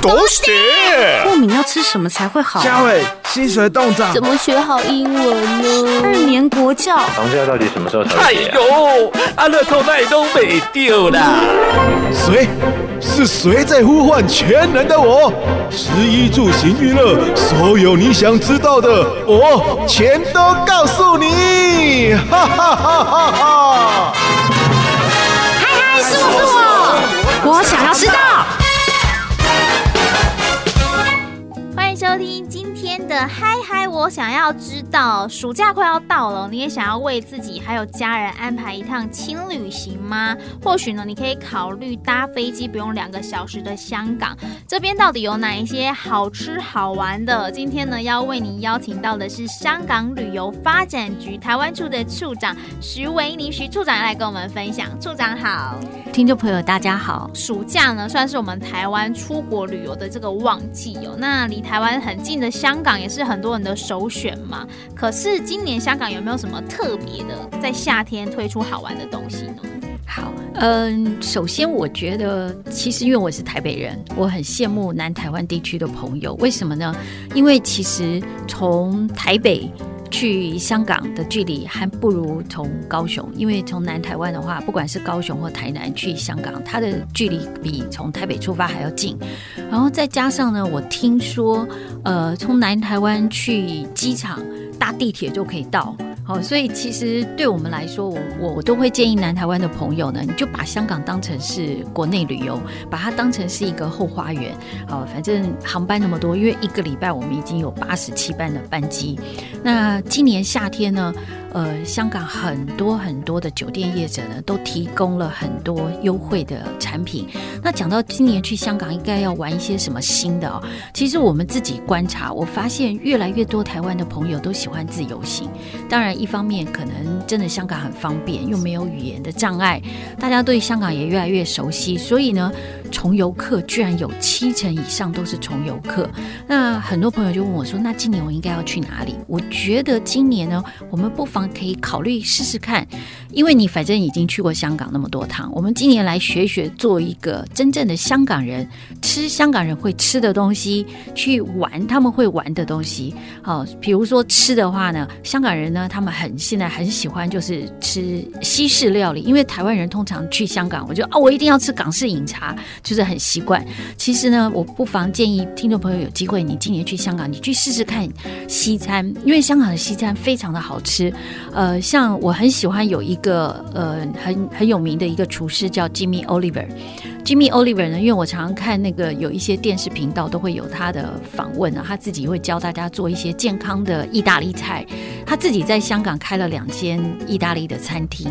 都是过敏要吃什么才会好？嘉伟，薪水冻涨，怎么学好英文呢？二年国教，房价到底什么时候才哎呦，阿乐透奈都没丢啦！谁？是谁在呼唤全能的我？食衣住行娱乐，所有你想知道的，我全都告诉你！哈哈哈哈哈！嗨嗨，是我是我，我想要知道。收听今天的嗨嗨，我想要知道，暑假快要到了，你也想要为自己还有家人安排一趟轻旅行吗？或许呢，你可以考虑搭飞机，不用两个小时的香港。这边到底有哪一些好吃好玩的？今天呢，要为您邀请到的是香港旅游发展局台湾处的处长徐维尼徐处长来跟我们分享。处长好，听众朋友大家好。暑假呢，算是我们台湾出国旅游的这个旺季哦。那离台湾很近的香港也是很多人的首选嘛。可是今年香港有没有什么特别的，在夏天推出好玩的东西呢？好，嗯，首先我觉得，其实因为我是台北人，我很羡慕南台湾地区的朋友。为什么呢？因为其实从台北去香港的距离还不如从高雄，因为从南台湾的话，不管是高雄或台南去香港，它的距离比从台北出发还要近。然后再加上呢，我听说，呃，从南台湾去机场搭地铁就可以到。哦，所以其实对我们来说，我我都会建议南台湾的朋友呢，你就把香港当成是国内旅游，把它当成是一个后花园。好，反正航班那么多，因为一个礼拜我们已经有八十七班的班机。那今年夏天呢，呃，香港很多很多的酒店业者呢，都提供了很多优惠的产品。那讲到今年去香港，应该要玩一些什么新的哦？其实我们自己观察，我发现越来越多台湾的朋友都喜欢自由行。当然。一方面可能真的香港很方便，又没有语言的障碍，大家对香港也越来越熟悉，所以呢，重游客居然有七成以上都是重游客。那很多朋友就问我说：“那今年我应该要去哪里？”我觉得今年呢，我们不妨可以考虑试试看，因为你反正已经去过香港那么多趟，我们今年来学学做一个真正的香港人，吃香港人会吃的东西，去玩他们会玩的东西。好，比如说吃的话呢，香港人呢，他们很现在很喜欢就是吃西式料理，因为台湾人通常去香港，我就啊，我一定要吃港式饮茶。就是很习惯。其实呢，我不妨建议听众朋友有机会，你今年去香港，你去试试看西餐，因为香港的西餐非常的好吃。呃，像我很喜欢有一个呃很很有名的一个厨师叫 Jimmy Oliver。Jimmy Oliver 呢，因为我常常看那个有一些电视频道都会有他的访问啊，他自己会教大家做一些健康的意大利菜。他自己在香港开了两间意大利的餐厅。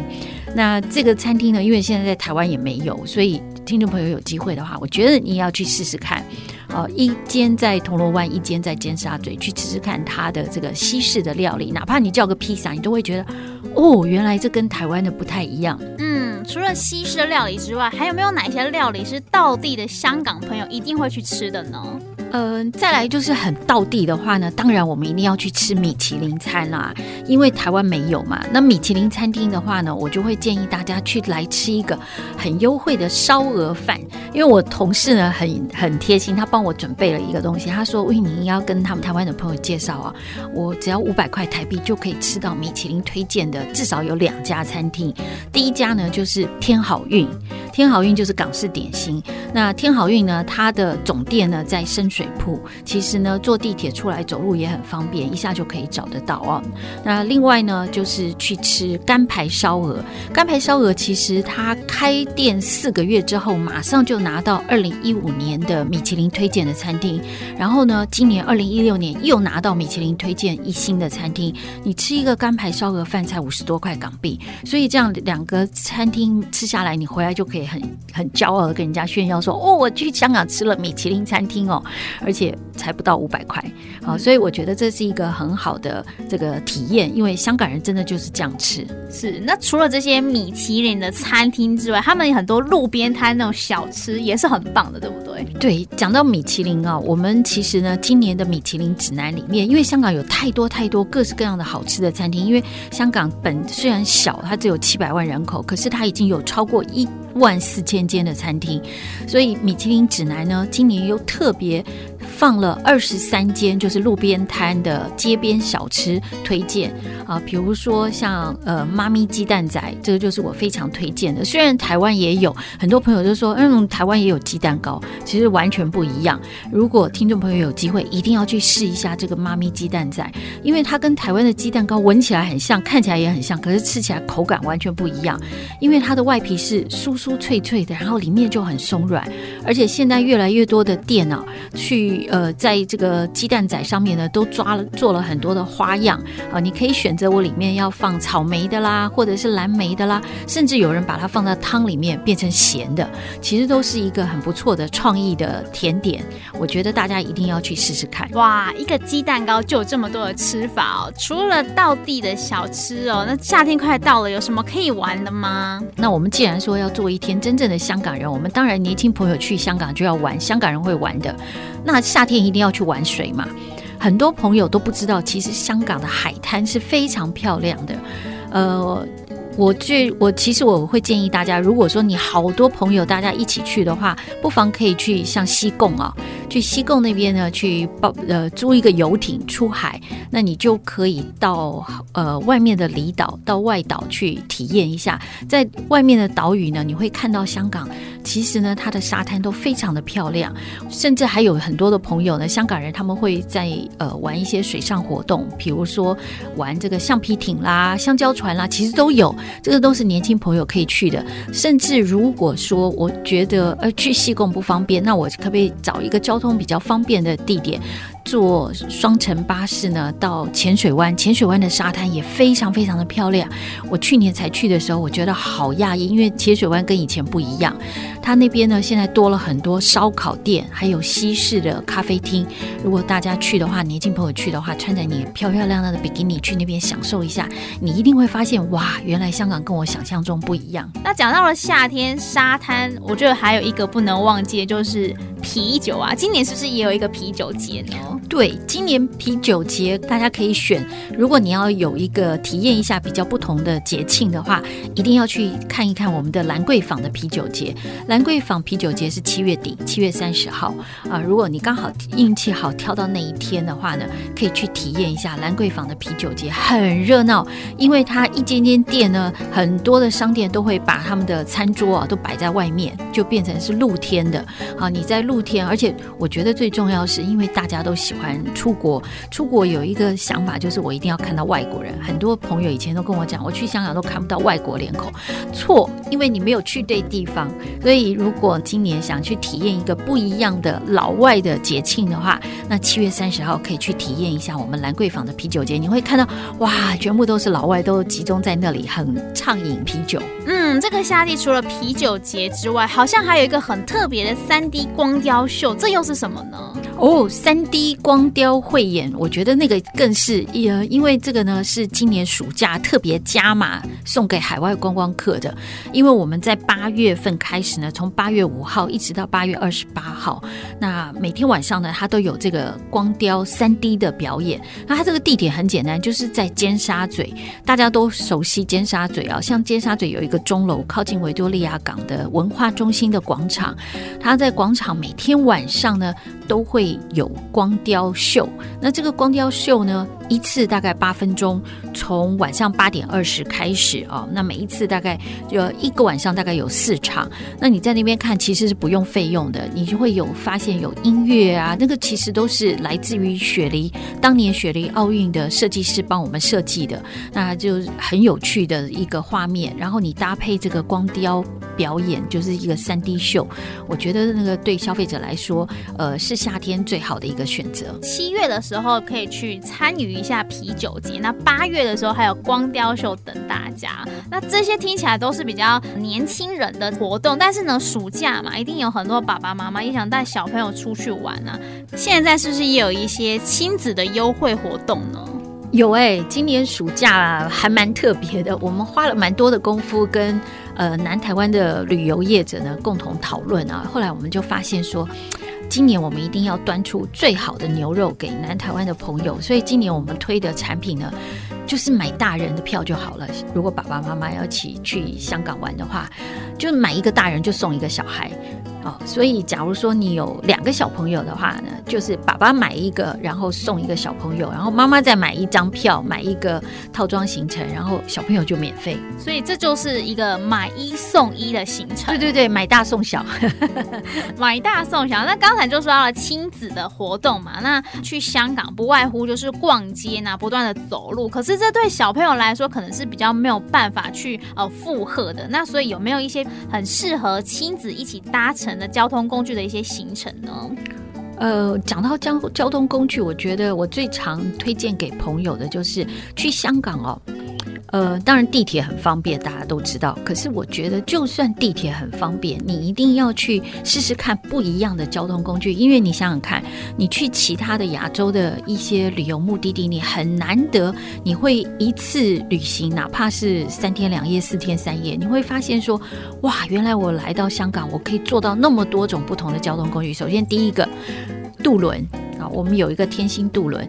那这个餐厅呢，因为现在在台湾也没有，所以。听众朋友有机会的话，我觉得你要去试试看，呃，一间在铜锣湾，一间在尖沙咀，去吃吃看它的这个西式的料理，哪怕你叫个披萨，你都会觉得，哦，原来这跟台湾的不太一样。嗯，除了西式料理之外，还有没有哪些料理是道地的香港朋友一定会去吃的呢？嗯、再来就是很道地的话呢，当然我们一定要去吃米其林餐啦，因为台湾没有嘛。那米其林餐厅的话呢，我就会建议大家去来吃一个很优惠的烧鹅饭。因为我同事呢很很贴心，他帮我准备了一个东西。他说：“喂，你要跟他们台湾的朋友介绍啊，我只要五百块台币就可以吃到米其林推荐的至少有两家餐厅。第一家呢就是天好运，天好运就是港式点心。那天好运呢，它的总店呢在深水。水铺其实呢，坐地铁出来走路也很方便，一下就可以找得到哦。那另外呢，就是去吃干排烧鹅。干排烧鹅其实它开店四个月之后，马上就拿到二零一五年的米其林推荐的餐厅。然后呢，今年二零一六年又拿到米其林推荐一星的餐厅。你吃一个干排烧鹅饭才五十多块港币，所以这样两个餐厅吃下来，你回来就可以很很骄傲的跟人家炫耀说：“哦，我去香港吃了米其林餐厅哦。”而且才不到五百块，啊，所以我觉得这是一个很好的这个体验，因为香港人真的就是这样吃。是，那除了这些米其林的餐厅之外，他们有很多路边摊那种小吃也是很棒的，对不对？对，讲到米其林啊，我们其实呢，今年的米其林指南里面，因为香港有太多太多各式各样的好吃的餐厅，因为香港本虽然小，它只有七百万人口，可是它已经有超过一万四千间的餐厅，所以米其林指南呢，今年又特别。放了二十三间，就是路边摊的街边小吃推荐啊，比如说像呃妈咪鸡蛋仔，这个就是我非常推荐的。虽然台湾也有很多朋友就说，嗯，台湾也有鸡蛋糕，其实完全不一样。如果听众朋友有机会，一定要去试一下这个妈咪鸡蛋仔，因为它跟台湾的鸡蛋糕闻起来很像，看起来也很像，可是吃起来口感完全不一样。因为它的外皮是酥酥脆脆的，然后里面就很松软，而且现在越来越多的店啊，去。呃，在这个鸡蛋仔上面呢，都抓了做了很多的花样啊，你可以选择我里面要放草莓的啦，或者是蓝莓的啦，甚至有人把它放到汤里面变成咸的，其实都是一个很不错的创意的甜点。我觉得大家一定要去试试看。哇，一个鸡蛋糕就有这么多的吃法哦！除了道地的小吃哦，那夏天快到了，有什么可以玩的吗？那我们既然说要做一天真正的香港人，我们当然年轻朋友去香港就要玩香港人会玩的。那夏天一定要去玩水嘛？很多朋友都不知道，其实香港的海滩是非常漂亮的。呃，我最我其实我会建议大家，如果说你好多朋友大家一起去的话，不妨可以去像西贡啊。去西贡那边呢，去包呃租一个游艇出海，那你就可以到呃外面的离岛，到外岛去体验一下。在外面的岛屿呢，你会看到香港，其实呢它的沙滩都非常的漂亮，甚至还有很多的朋友呢，香港人他们会在呃玩一些水上活动，比如说玩这个橡皮艇啦、香蕉船啦，其实都有，这个都是年轻朋友可以去的。甚至如果说我觉得呃去西贡不方便，那我可不可以找一个交通比较方便的地点？坐双层巴士呢，到浅水湾。浅水湾的沙滩也非常非常的漂亮。我去年才去的时候，我觉得好讶异，因为浅水湾跟以前不一样。它那边呢，现在多了很多烧烤店，还有西式的咖啡厅。如果大家去的话，年轻朋友去的话，穿着你漂漂亮亮的比基尼去那边享受一下，你一定会发现，哇，原来香港跟我想象中不一样。那讲到了夏天沙滩，我觉得还有一个不能忘记的就是啤酒啊。今年是不是也有一个啤酒节呢？对，今年啤酒节大家可以选。如果你要有一个体验一下比较不同的节庆的话，一定要去看一看我们的兰桂坊的啤酒节。兰桂坊啤酒节是七月底，七月三十号啊。如果你刚好运气好挑到那一天的话呢，可以去体验一下兰桂坊的啤酒节，很热闹。因为它一间间店呢，很多的商店都会把他们的餐桌啊都摆在外面，就变成是露天的。好，你在露天，而且我觉得最重要是因为大家都喜欢出国，出国有一个想法就是我一定要看到外国人。很多朋友以前都跟我讲，我去香港都看不到外国脸孔。错，因为你没有去对地方。所以如果今年想去体验一个不一样的老外的节庆的话，那七月三十号可以去体验一下我们兰桂坊的啤酒节。你会看到哇，全部都是老外，都集中在那里，很畅饮啤酒。嗯，这个夏季除了啤酒节之外，好像还有一个很特别的三 D 光雕秀，这又是什么呢？哦，三 D 光雕汇演，我觉得那个更是，呃，因为这个呢是今年暑假特别加码送给海外观光客的，因为我们在八月份开始呢，从八月五号一直到八月二十八号，那每天晚上呢，它都有这个光雕三 D 的表演。那它这个地点很简单，就是在尖沙咀，大家都熟悉尖沙咀啊，像尖沙咀有一个钟楼，靠近维多利亚港的文化中心的广场，它在广场每天晚上呢都会有光雕秀。那这个光雕秀呢，一次大概八分钟，从晚上八点二十开始啊。那每一次大概就一个晚上大概有四场。那你在那边看其实是不用费用的，你就会有发现有音乐啊，那个其实都是来自于雪梨当年雪梨奥运的设计师帮我们设计的，那就很有趣的一个画面。然后你搭配这个光雕表演，就是一个三 D 秀，我觉得那个对消费者来说，呃，是夏天最好的一个选择。七月的时候可以去参与一下啤酒节，那八月的时候还有光雕秀等大家。那这些听起来都是比较年轻人的活动，但是呢，暑假嘛，一定有很多爸爸妈妈也想带小朋友出去玩啊。现在是不是也有一些亲子的优惠活动呢？有哎、今年暑假还蛮特别的，我们花了蛮多的功夫跟呃南台湾的旅游业者呢共同讨论啊。后来我们就发现说。今年我们一定要端出最好的牛肉给南台湾的朋友，所以今年我们推的产品呢，就是买大人的票就好了。如果爸爸妈妈要一起去香港玩的话，就买一个大人就送一个小孩。哦，所以假如说你有两个小朋友的话呢，就是爸爸买一个，然后送一个小朋友，然后妈妈再买一张票，买一个套装行程，然后小朋友就免费。所以这就是一个买一送一的行程。对对对，买大送小，买大送小。那刚才就说到了亲子的活动嘛，那去香港不外乎就是逛街呐，不断的走路。可是这对小朋友来说，可能是比较没有办法去呃负荷的。那所以有没有一些很适合亲子一起搭乘的交通工具的一些行程呢？呃，讲到交交通工具，我觉得我最常推荐给朋友的就是去香港哦。呃，当然地铁很方便，大家都知道。可是我觉得，就算地铁很方便，你一定要去试试看不一样的交通工具，因为你想想看，你去其他的亚洲的一些旅游目的地，你很难得你会一次旅行，哪怕是三天两夜、四天三夜，你会发现说，哇，原来我来到香港，我可以做到那么多种不同的交通工具。首先，第一个渡轮啊，我们有一个天星渡轮。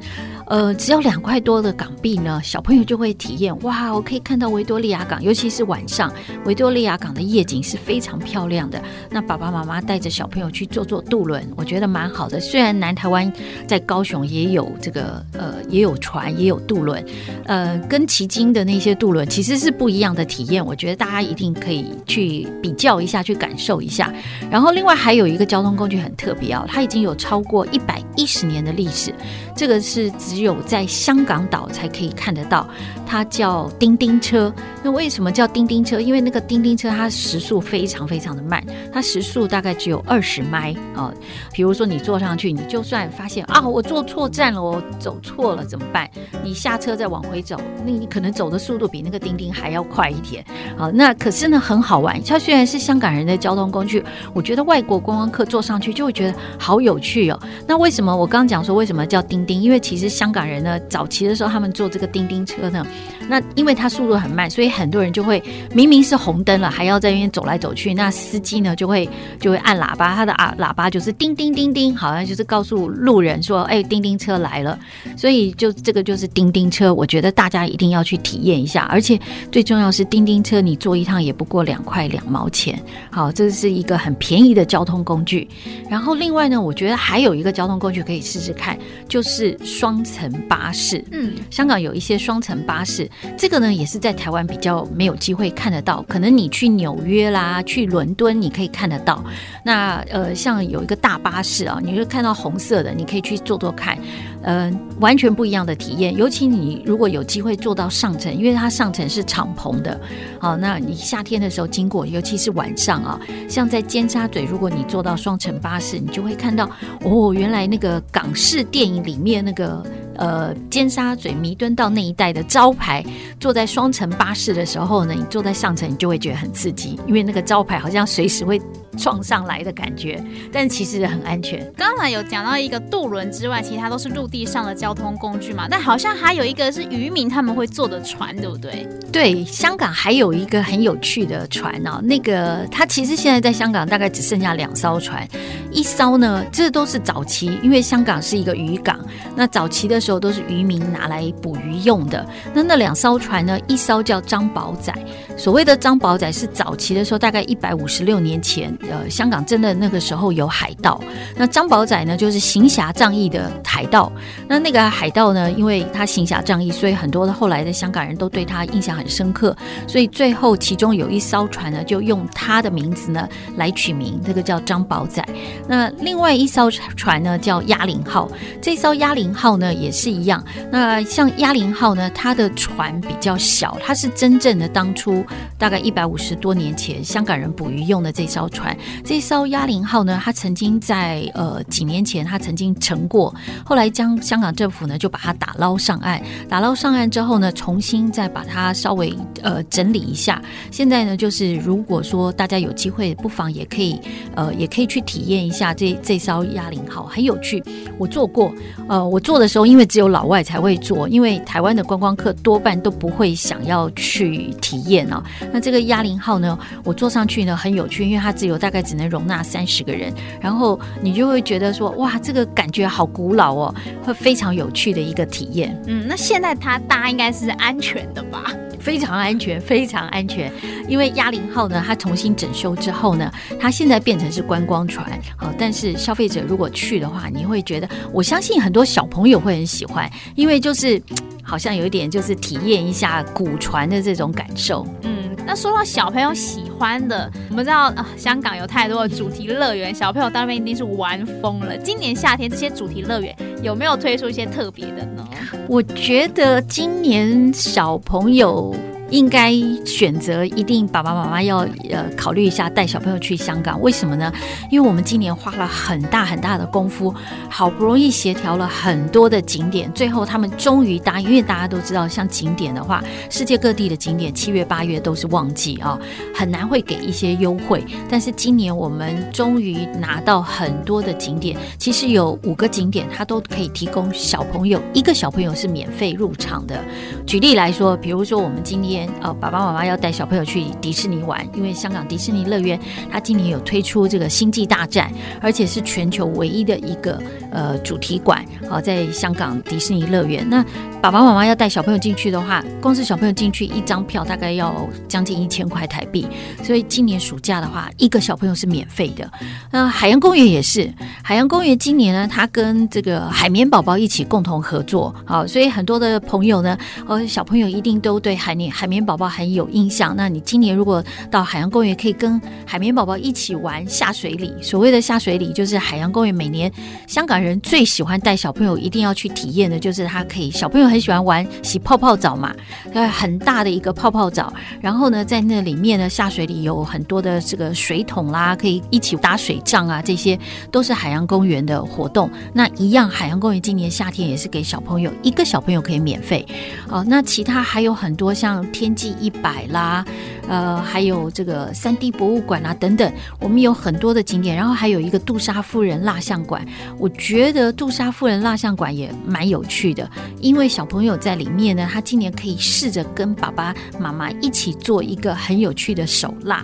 呃，只要两块多的港币呢，小朋友就会体验哇！我可以看到维多利亚港，尤其是晚上，维多利亚港的夜景是非常漂亮的。那爸爸妈妈带着小朋友去坐坐渡轮，我觉得蛮好的。虽然南台湾在高雄也有这个呃，也有船，也有渡轮，呃，跟旗津的那些渡轮其实是不一样的体验。我觉得大家一定可以去比较一下，去感受一下。然后另外还有一个交通工具很特别哦，它已经有超过一百一十年的历史，这个是只有在香港岛才可以看得到，它叫叮叮车。那为什么叫叮叮车？因为那个叮叮车它时速非常非常的慢，它时速大概只有二十迈啊。比如说你坐上去，你就算发现啊，我坐错站了，我走错了怎么办？你下车再往回走，那你可能走的速度比那个叮叮还要快一点。好，那可是呢很好玩。它虽然是香港人的交通工具，我觉得外国观光客坐上去就会觉得好有趣哦。那为什么我刚刚讲说为什么叫叮叮？因为其实香港人呢，早期的时候他们坐这个叮叮车呢，那因为它速度很慢，所以很多人就会明明是红灯了，还要在那边走来走去。那司机呢就会就会按喇叭，他的啊喇叭就是叮叮叮叮，好像就是告诉路人说，哎，叮叮车来了。所以就这个就是叮叮车，我觉得大家一定要去体验一下。而且最重要是叮叮车，你坐一趟也不过两块两毛钱，好，这是一个很便宜的交通工具。然后另外呢，我觉得还有一个交通工具可以试试看，就是双层巴士。嗯，香港有一些双层巴士，这个呢也是在台湾比较没有机会看得到。可能你去纽约啦，去伦敦，你可以看得到。那呃，像有一个大巴士啊，你会看到红色的，你可以去坐坐看。嗯、完全不一样的体验。尤其你如果有机会坐到上层，因为它上层是敞篷的。好，那你夏天的时候经过，尤其是晚上啊，像在尖沙咀，如果你坐到双层巴士，你就会看到哦，原来那个港式电影里面那个。呃，尖沙咀弥敦道那一带的招牌，坐在双层巴士的时候呢，你坐在上层，你就会觉得很刺激，因为那个招牌好像随时会撞上来的感觉，但其实很安全。刚才有讲到一个渡轮之外，其他都是陆地上的交通工具嘛，但好像还有一个是渔民他们会坐的船，对不对？对，香港还有一个很有趣的船哦，那个它其实现在在香港大概只剩下两艘船，一艘呢，这都是早期，因为香港是一个渔港，那早期的时候都是渔民拿来捕鱼用的。那那两艘船呢，一艘叫张宝仔，所谓的张宝仔是早期的时候，大概一百五十六年前。呃，香港真的那个时候有海盗，那张宝仔呢，就是行侠仗义的海盗。那那个海盗呢，因为他行侠仗义，所以很多的后来的香港人都对他印象很深刻。所以最后其中有一艘船呢，就用他的名字呢来取名，这个叫张宝仔。那另外一艘船呢叫鸦灵号，这艘鸦灵号呢也是一样。那像鸭林号呢，它的船比较小，它是真正的当初大概一百五十多年前香港人捕鱼用的这艘船。这艘鸭林号呢，它曾经在呃几年前，它曾经沉过，后来将香港政府呢就把它打捞上岸，打捞上岸之后呢，重新再把它稍微呃整理一下。现在呢，就是如果说大家有机会，不妨也可以呃也可以去体验一下这这艘鸭林号，很有趣。我坐过，呃，我坐的时候，因为只有老外才会做，因为台湾的观光客多半都不会想要去体验哦。那这个压铃号呢，我坐上去呢很有趣，因为它只有。大概只能容纳三十个人，然后你就会觉得说，哇，这个感觉好古老哦，会非常有趣的一个体验。嗯，那现在它搭应该是安全的吧？非常安全，非常安全。因为鸭铃号呢，它重新整修之后呢，它现在变成是观光船。好，但是消费者如果去的话，你会觉得，我相信很多小朋友会很喜欢，因为就是 好像有一点就是体验一下古船的这种感受。嗯。那说到小朋友喜欢的，我们知道啊、香港有太多的主题乐园，小朋友当然一定是玩疯了。今年夏天这些主题乐园有没有推出一些特别的呢？我觉得今年小朋友。应该选择一定爸爸妈妈要呃考虑一下带小朋友去香港，为什么呢？因为我们今年花了很大很大的功夫，好不容易协调了很多的景点，最后他们终于答应。因为大家都知道，像景点的话，世界各地的景点七月八月都是旺季啊，很难会给一些优惠。但是今年我们终于拿到很多的景点，其实有五个景点，它都可以提供小朋友一个小朋友是免费入场的。举例来说，比如说我们今天。呃，爸爸妈妈要带小朋友去迪士尼玩，因为香港迪士尼乐园它今年有推出这个星际大战，而且是全球唯一的一个呃主题馆。好，在香港迪士尼乐园，那爸爸妈妈要带小朋友进去的话，光是小朋友进去一张票大概要将近一千块台币。所以今年暑假的话，一个小朋友是免费的。那海洋公园也是，海洋公园今年呢，它跟这个海绵宝宝一起共同合作。好，所以很多的朋友呢，呃，小朋友一定都对海绵海绵宝宝很有印象。那你今年如果到海洋公园，可以跟海绵宝宝一起玩下水里。所谓的下水里，就是海洋公园每年香港人最喜欢带小朋友一定要去体验的，就是它可以小朋友很喜欢玩洗泡泡澡嘛，呃，很大的一个泡泡澡。然后呢，在那里面呢，下水里有很多的这个水桶啦，可以一起打水仗啊，这些都是海洋公园的活动。那一样，海洋公园今年夏天也是给小朋友一个小朋友可以免费。哦，那其他还有很多像天际一百啦，呃，还有这个三 D 博物馆啊等等，我们有很多的景点。然后还有一个杜莎夫人蜡像馆，我觉觉得杜莎夫人蜡像馆也蛮有趣的，因为小朋友在里面呢，他今年可以试着跟爸爸妈妈一起做一个很有趣的手蜡。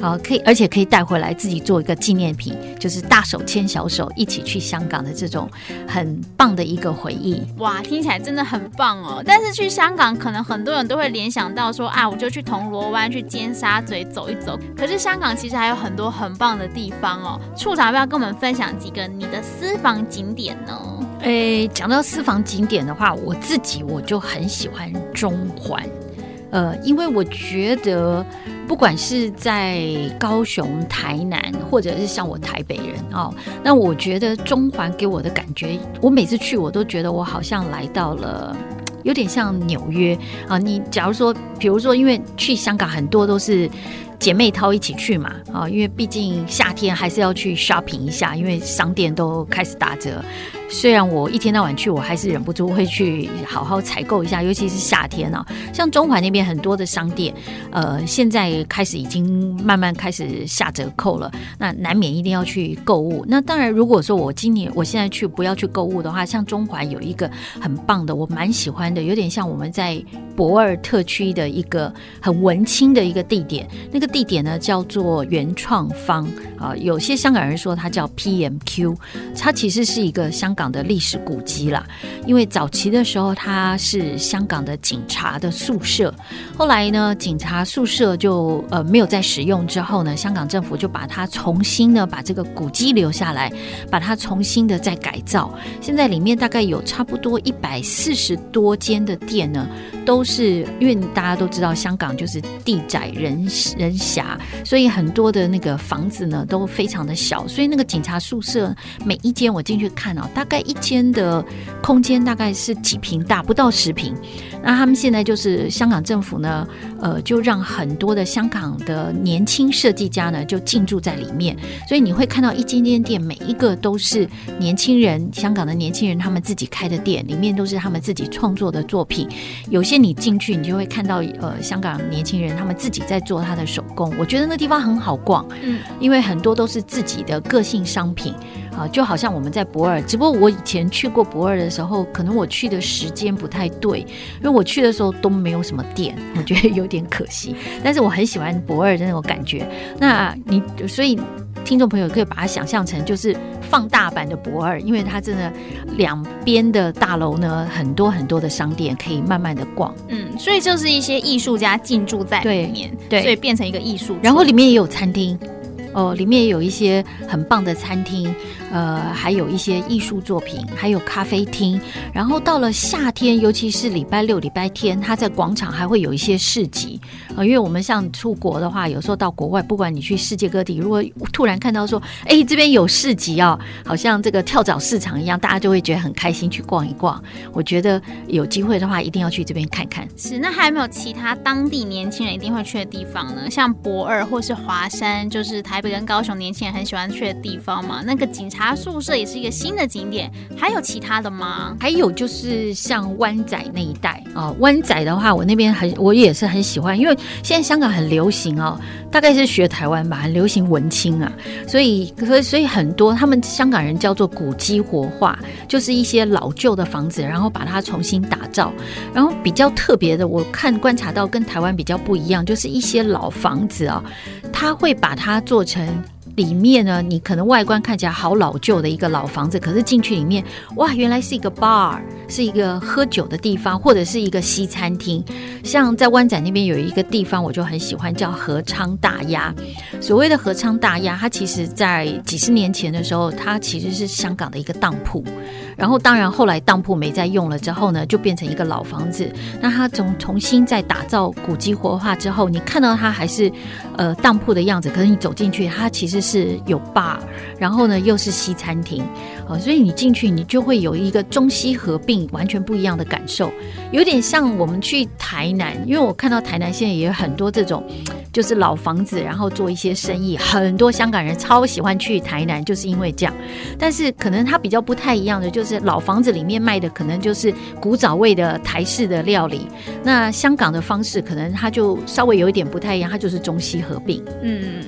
好，可以，而且可以带回来自己做一个纪念品，就是大手牵小手一起去香港的这种很棒的一个回忆。哇，听起来真的很棒哦！但是去香港，可能很多人都会联想到说啊，我就去铜锣湾、去尖沙咀走一走。可是香港其实还有很多很棒的地方哦。处长要不要跟我们分享几个你的私房景点呢？诶，讲到私房景点的话，我自己我就很喜欢中环。呃，因为我觉得，不管是在高雄、台南，或者是像我台北人哦，那我觉得中环给我的感觉，我每次去我都觉得我好像来到了，有点像纽约啊。你假如说，比如说，因为去香港很多都是姐妹淘一起去嘛，啊，因为毕竟夏天还是要去 shopping 一下，因为商店都开始打折。虽然我一天到晚去，我还是忍不住会去好好采购一下，尤其是夏天啊。像中环那边很多的商店，呃，现在开始已经慢慢开始下折扣了，那难免一定要去购物。那当然，如果说我今年我现在去不要去购物的话，像中环有一个很棒的，我蛮喜欢的，有点像我们在博尔特区的一个很文青的一个地点。那个地点呢叫做原创坊啊，有些香港人说它叫 PMQ，它其实是一个香港港。的历史古迹啦，因为早期的时候它是香港的警察的宿舍，后来呢，警察宿舍就呃没有再使用之后呢，香港政府就把它重新呢把这个古迹留下来，把它重新的再改造。现在里面大概有差不多一百四十多间的店呢，都是因为大家都知道香港就是地窄人人狭，所以很多的那个房子呢都非常的小，所以那个警察宿舍每一间我进去看哦，大。大概一间的空间大概是几平大，不到十平。那他们现在就是香港政府呢，呃，就让很多的香港的年轻设计家呢，就进驻在里面。所以你会看到一间间店，每一个都是年轻人，香港的年轻人他们自己开的店，里面都是他们自己创作的作品。有些你进去，你就会看到呃，香港年轻人他们自己在做他的手工。我觉得那地方很好逛，嗯，因为很多都是自己的个性商品。啊，就好像我们在博尔，只不过我以前去过博尔的时候，可能我去的时间不太对，因为我去的时候都没有什么店，我觉得有点可惜。但是我很喜欢博尔的那种感觉。那你所以听众朋友可以把它想象成就是放大版的博尔，因为它真的两边的大楼呢，很多很多的商店可以慢慢的逛。嗯，所以就是一些艺术家进驻在里面，对，所以变成一个艺术。然后里面也有餐厅。哦，里面有一些很棒的餐厅，呃，还有一些艺术作品，还有咖啡厅。然后到了夏天，尤其是礼拜六、礼拜天，它在广场还会有一些市集。呃，因为我们像出国的话，有时候到国外，不管你去世界各地，如果突然看到说，哎，这边有市集哦，好像这个跳蚤市场一样，大家就会觉得很开心去逛一逛。我觉得有机会的话，一定要去这边看看。是，那还有没有其他当地年轻人一定会去的地方呢？像博二或是华山，就是台。北跟高雄年轻人很喜欢去的地方嘛，那个警察宿舍也是一个新的景点。还有其他的吗？还有就是像湾仔那一带啊，湾仔的话，我那边很，我也是很喜欢，因为现在香港很流行哦，大概是学台湾吧，很流行文青啊，所以所以所以很多他们香港人叫做古迹活化，就是一些老旧的房子，然后把它重新打造。然后比较特别的，我看观察到跟台湾比较不一样，就是一些老房子啊，他会把它做。成里面呢，你可能外观看起来好老旧的一个老房子，可是进去里面，哇，原来是一个 bar，是一个喝酒的地方，或者是一个西餐厅。像在湾仔那边有一个地方，我就很喜欢，叫和昌大鸭。所谓的和昌大鸭，它其实在几十年前的时候，它其实是香港的一个当铺。然后，当然后来当铺没再用了之后呢，就变成一个老房子。那它从重新再打造古迹活化之后，你看到它还是呃当铺的样子，可是你走进去，它其实是有 bar，然后呢又是西餐厅，哦，所以你进去你就会有一个中西合并，完全不一样的感受，有点像我们去台南，因为我看到台南现在也有很多这种就是老房子，然后做一些生意，很多香港人超喜欢去台南，就是因为这样。但是可能它比较不太一样的就是。老房子里面卖的可能就是古早味的台式的料理，那香港的方式可能它就稍微有一点不太一样，它就是中西合并。嗯。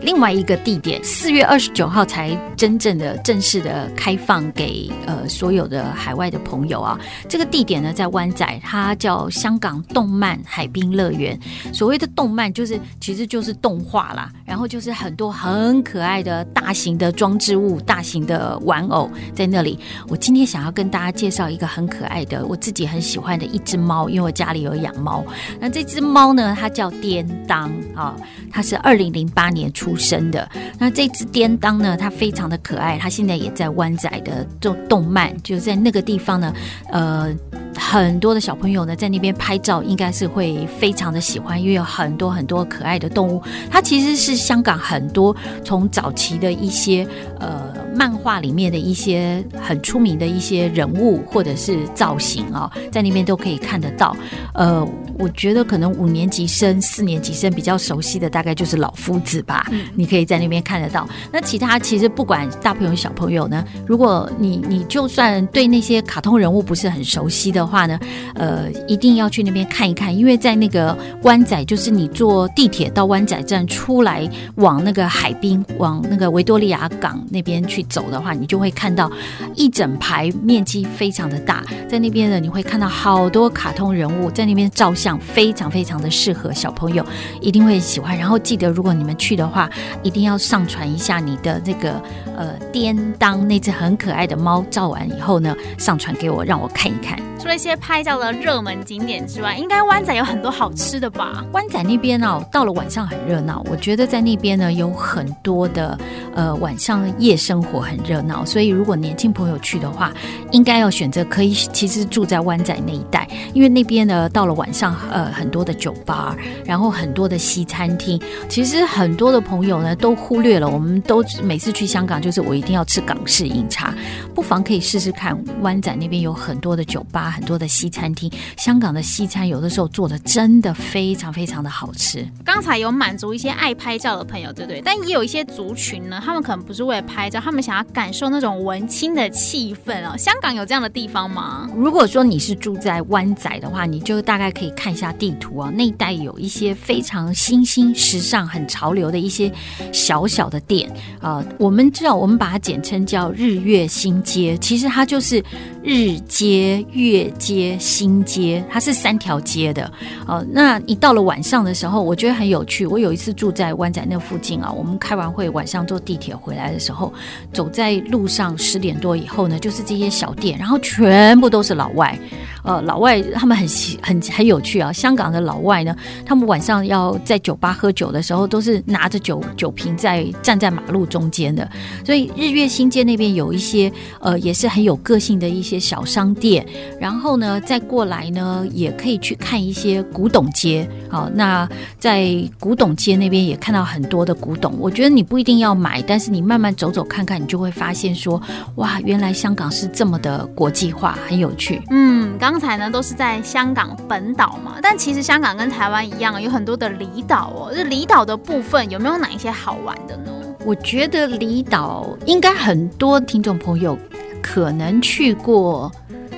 另外一个地点，四月二十九号才真正的正式的开放给呃所有的海外的朋友啊。这个地点呢，在湾仔，它叫香港动漫海滨乐园。所谓的动漫，就是其实就是动画啦，然后就是很多很可爱的大型的装置物、大型的玩偶在那里。我今天想要跟大家介绍一个很可爱的，我自己很喜欢的一只猫，因为我家里有养猫。那这只猫呢，它叫颠当啊，它是二零零八年。出生的。那这只颠当呢，它非常的可爱，它现在也在湾仔的动动漫，就在那个地方呢，呃，很多的小朋友呢在那边拍照，应该是会非常的喜欢，因为有很多很多可爱的动物。它其实是香港很多从早期的一些呃漫画里面的一些很出名的一些人物或者是造型啊、在那边都可以看得到。呃，我觉得可能五年级生、四年级生比较熟悉的，大概就是老夫子吧。嗯，你可以在那边看得到。那其他其实不管大朋友小朋友呢，如果你你就算对那些卡通人物不是很熟悉的话呢，呃，一定要去那边看一看，因为在那个湾仔，就是你坐地铁到湾仔站出来，往那个海滨，往那个维多利亚港那边去走的话，你就会看到一整排面积非常的大，在那边呢，你会看到好多卡通人物在那边照相，非常非常的适合小朋友，一定会喜欢。然后记得，如果你们去的话，一定要上传一下你的那个呃颠当那只很可爱的猫，照完以后呢，上传给我，让我看一看。除了一些拍照的热门景点之外，应该湾仔有很多好吃的吧？湾仔那边哦，到了晚上很热闹。我觉得在那边呢，有很多的呃晚上夜生活很热闹，所以如果年轻朋友去的话，应该要选择可以其实住在湾仔那一带，因为那边呢到了晚上呃很多的酒吧，然后很多的西餐厅。其实很多的朋友呢都忽略了，我们都每次去香港就是我一定要吃港式饮茶，不妨可以试试看湾仔那边有很多的酒吧。很多的西餐厅。香港的西餐有的时候做的真的非常非常的好吃。刚才有满足一些爱拍照的朋友，对不对？但也有一些族群呢，他们可能不是为了拍照，他们想要感受那种文青的气氛哦。香港有这样的地方吗？如果说你是住在湾仔的话，你就大概可以看看一下地图啊，那一带有一些非常新兴、时尚、很潮流的一些小小的店啊、我们知道，我们把它简称叫日月新街，其实它就是日街、月街、新街，它是三条街的。呃，那你到了晚上的时候，我觉得很有趣。我有一次住在湾仔那附近啊，我们开完会晚上坐地铁回来的时候，走在路上十点多以后呢，就是这些小店，然后全部都是老外。呃，老外他们很很很有趣啊。香港的老外呢，他们晚上要在酒吧喝酒的时候，都是拿着酒酒瓶在站在马路中间的。所以日月新街那边有一些呃，也是很有个性的一些小商店。然后呢，再过来呢，也可以去看一些古董街。好，那在古董街那边也看到很多的古董。我觉得你不一定要买，但是你慢慢走走看看，你就会发现说，哇，原来香港是这么的国际化，很有趣。嗯，刚才呢都是在香港本岛但其实香港跟台湾一样，有很多的离岛哦。这离岛的部分有没有哪一些好玩的呢？我觉得离岛应该很多听众朋友可能去过。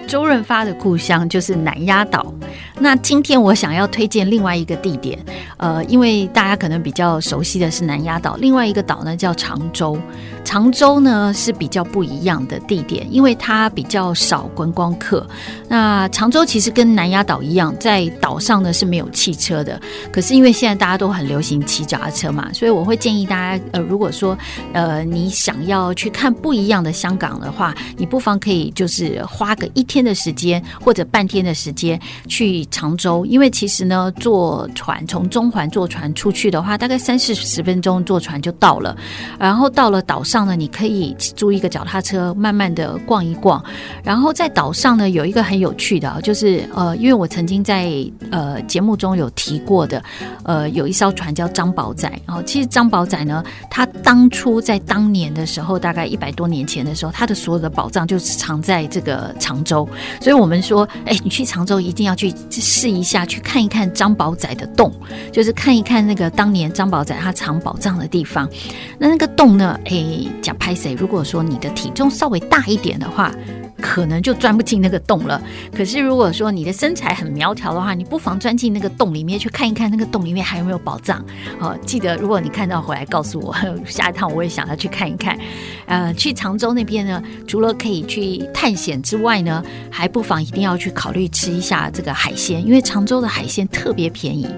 周润发的故乡就是南丫岛。那今天我想要推荐另外一个地点，呃，因为大家可能比较熟悉的是南丫岛，另外一个岛呢叫长洲。长洲呢是比较不一样的地点，因为它比较少观光客。那长洲其实跟南丫岛一样，在岛上呢是没有汽车的。可是因为现在大家都很流行骑脚踏车嘛，所以我会建议大家，呃，如果说呃你想要去看不一样的香港的话，你不妨可以就是花个一天。的时间或者半天的时间去常州，因为其实呢，坐船从中环坐船出去的话，大概三四十分钟坐船就到了。然后到了岛上呢，你可以租一个脚踏车，慢慢的逛一逛。然后在岛上呢，有一个很有趣的，就是呃，因为我曾经在呃节目中有提过的，呃，有一艘船叫张宝仔。然后其实张宝仔呢，他当初在当年的时候，大概一百多年前的时候，他的所有的宝藏就是藏在这个常州。所以我们说，哎，你去常州一定要去试一下，去看一看张宝仔的洞，就是看一看那个当年张宝仔他藏宝藏的地方。那那个洞呢，哎，讲拍谁？如果说你的体重稍微大一点的话。可能就钻不进那个洞了。可是如果说你的身材很苗条的话，你不妨钻进那个洞里面去看一看，那个洞里面还有没有宝藏。哦，记得如果你看到回来告诉我，下一趟我也想要去看一看。呃，去常州那边呢，除了可以去探险之外呢，还不妨一定要去考虑吃一下这个海鲜，因为常州的海鲜特别便宜。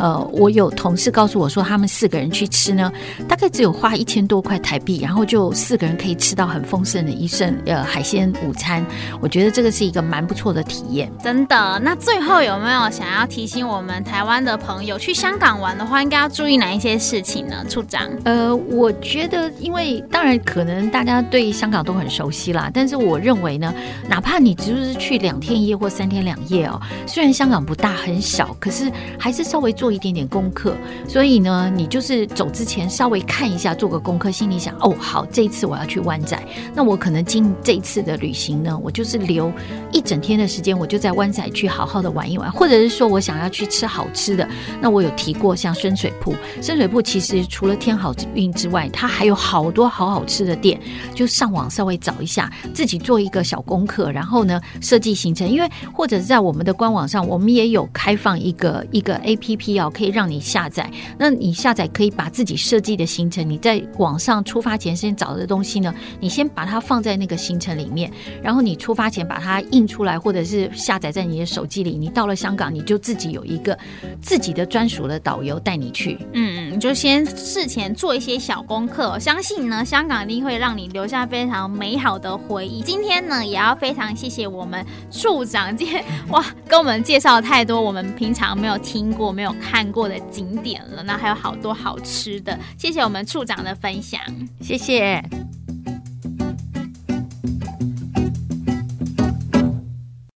呃，我有同事告诉我说，他们四个人去吃呢，大概只有花一千多块台币，然后就四个人可以吃到很丰盛的一顿呃海鲜午餐。我觉得这个是一个蛮不错的体验，真的。那最后有没有想要提醒我们台湾的朋友，去香港玩的话，应该要注意哪一些事情呢？处长，呃，我觉得，因为当然可能大家对香港都很熟悉啦，但是我认为呢，哪怕你就是去两天一夜或三天两夜哦，虽然香港不大很小，可是还是稍微做一点点功课。所以呢，你就是走之前稍微看一下，做个功课，心里想，哦，好，这一次我要去湾仔，那我可能今这一次的旅行。呢，我就是留一整天的时间，我就在湾仔去好好的玩一玩，或者是说我想要去吃好吃的，那我有提过像深水埗，深水埗其实除了天好运之外，它还有好多好好吃的店，就上网稍微找一下，自己做一个小功课，然后呢设计行程，因为或者是在我们的官网上，我们也有开放一个一个 APP 可以让你下载，那你下载可以把自己设计的行程，你在网上出发前先找的东西呢，你先把它放在那个行程里面。然后你出发前把它印出来，或者是下载在你的手机里。你到了香港，你就自己有一个自己的专属的导游带你去。嗯嗯，你就先事前做一些小功课，相信呢，香港一定会让你留下非常美好的回忆。今天呢，也要非常谢谢我们处长，今天哇，跟我们介绍太多我们平常没有听过、没有看过的景点了。那还有好多好吃的，谢谢我们处长的分享，谢谢。